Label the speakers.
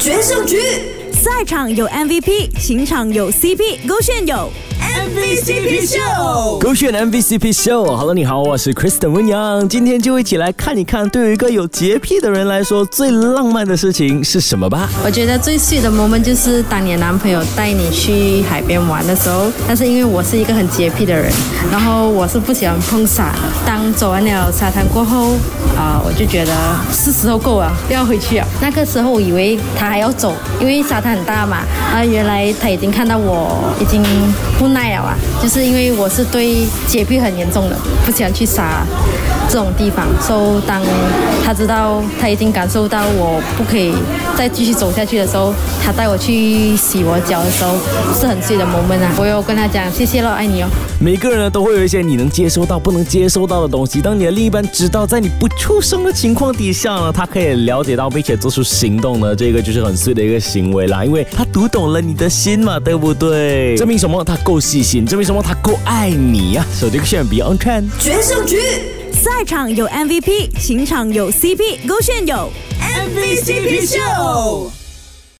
Speaker 1: 决胜局，
Speaker 2: 赛场有 MVP，情场有 CP，勾炫有。
Speaker 1: MVCP Show，。
Speaker 3: 勾选 MVCP Show。Hello，你好，我是 Kristen 温阳。今天就一起来看一看，对于一个有洁癖的人来说，最浪漫的事情是什么吧？
Speaker 4: 我觉得最 sweet 的 moment 就是当你的男朋友带你去海边玩的时候，但是因为我是一个很洁癖的人，然后我是不喜欢碰沙的。当走完了沙滩过后，啊、我就觉得是时候够了，不要回去了。那个时候我以为他还要走，因为沙滩很大嘛，啊，原来他已经看到我已经不耐了啊，就是因为我是对洁癖很严重的，不喜欢去杀。这种地方，所以当他知道他已经感受到我不可以再继续走下去的时候，他带我去洗我脚的时候，是很 sweet 的 moment 啊！我有跟他讲谢谢咯，爱你哦。
Speaker 3: 每个人呢都会有一些你能接收到、不能接收到的东西。当你的另一半知道，在你不出声的情况底下呢，他可以了解到并且做出行动呢，这个就是很碎的一个行为啦。因为他读懂了你的心嘛，对不对？证明什么？他够细心，证明什么？他够爱你呀、手这个炫 Beyond Trend。
Speaker 1: 决胜局
Speaker 2: 赛场有 MVP，情场有 CP，勾炫有
Speaker 1: ，MVCP 秀。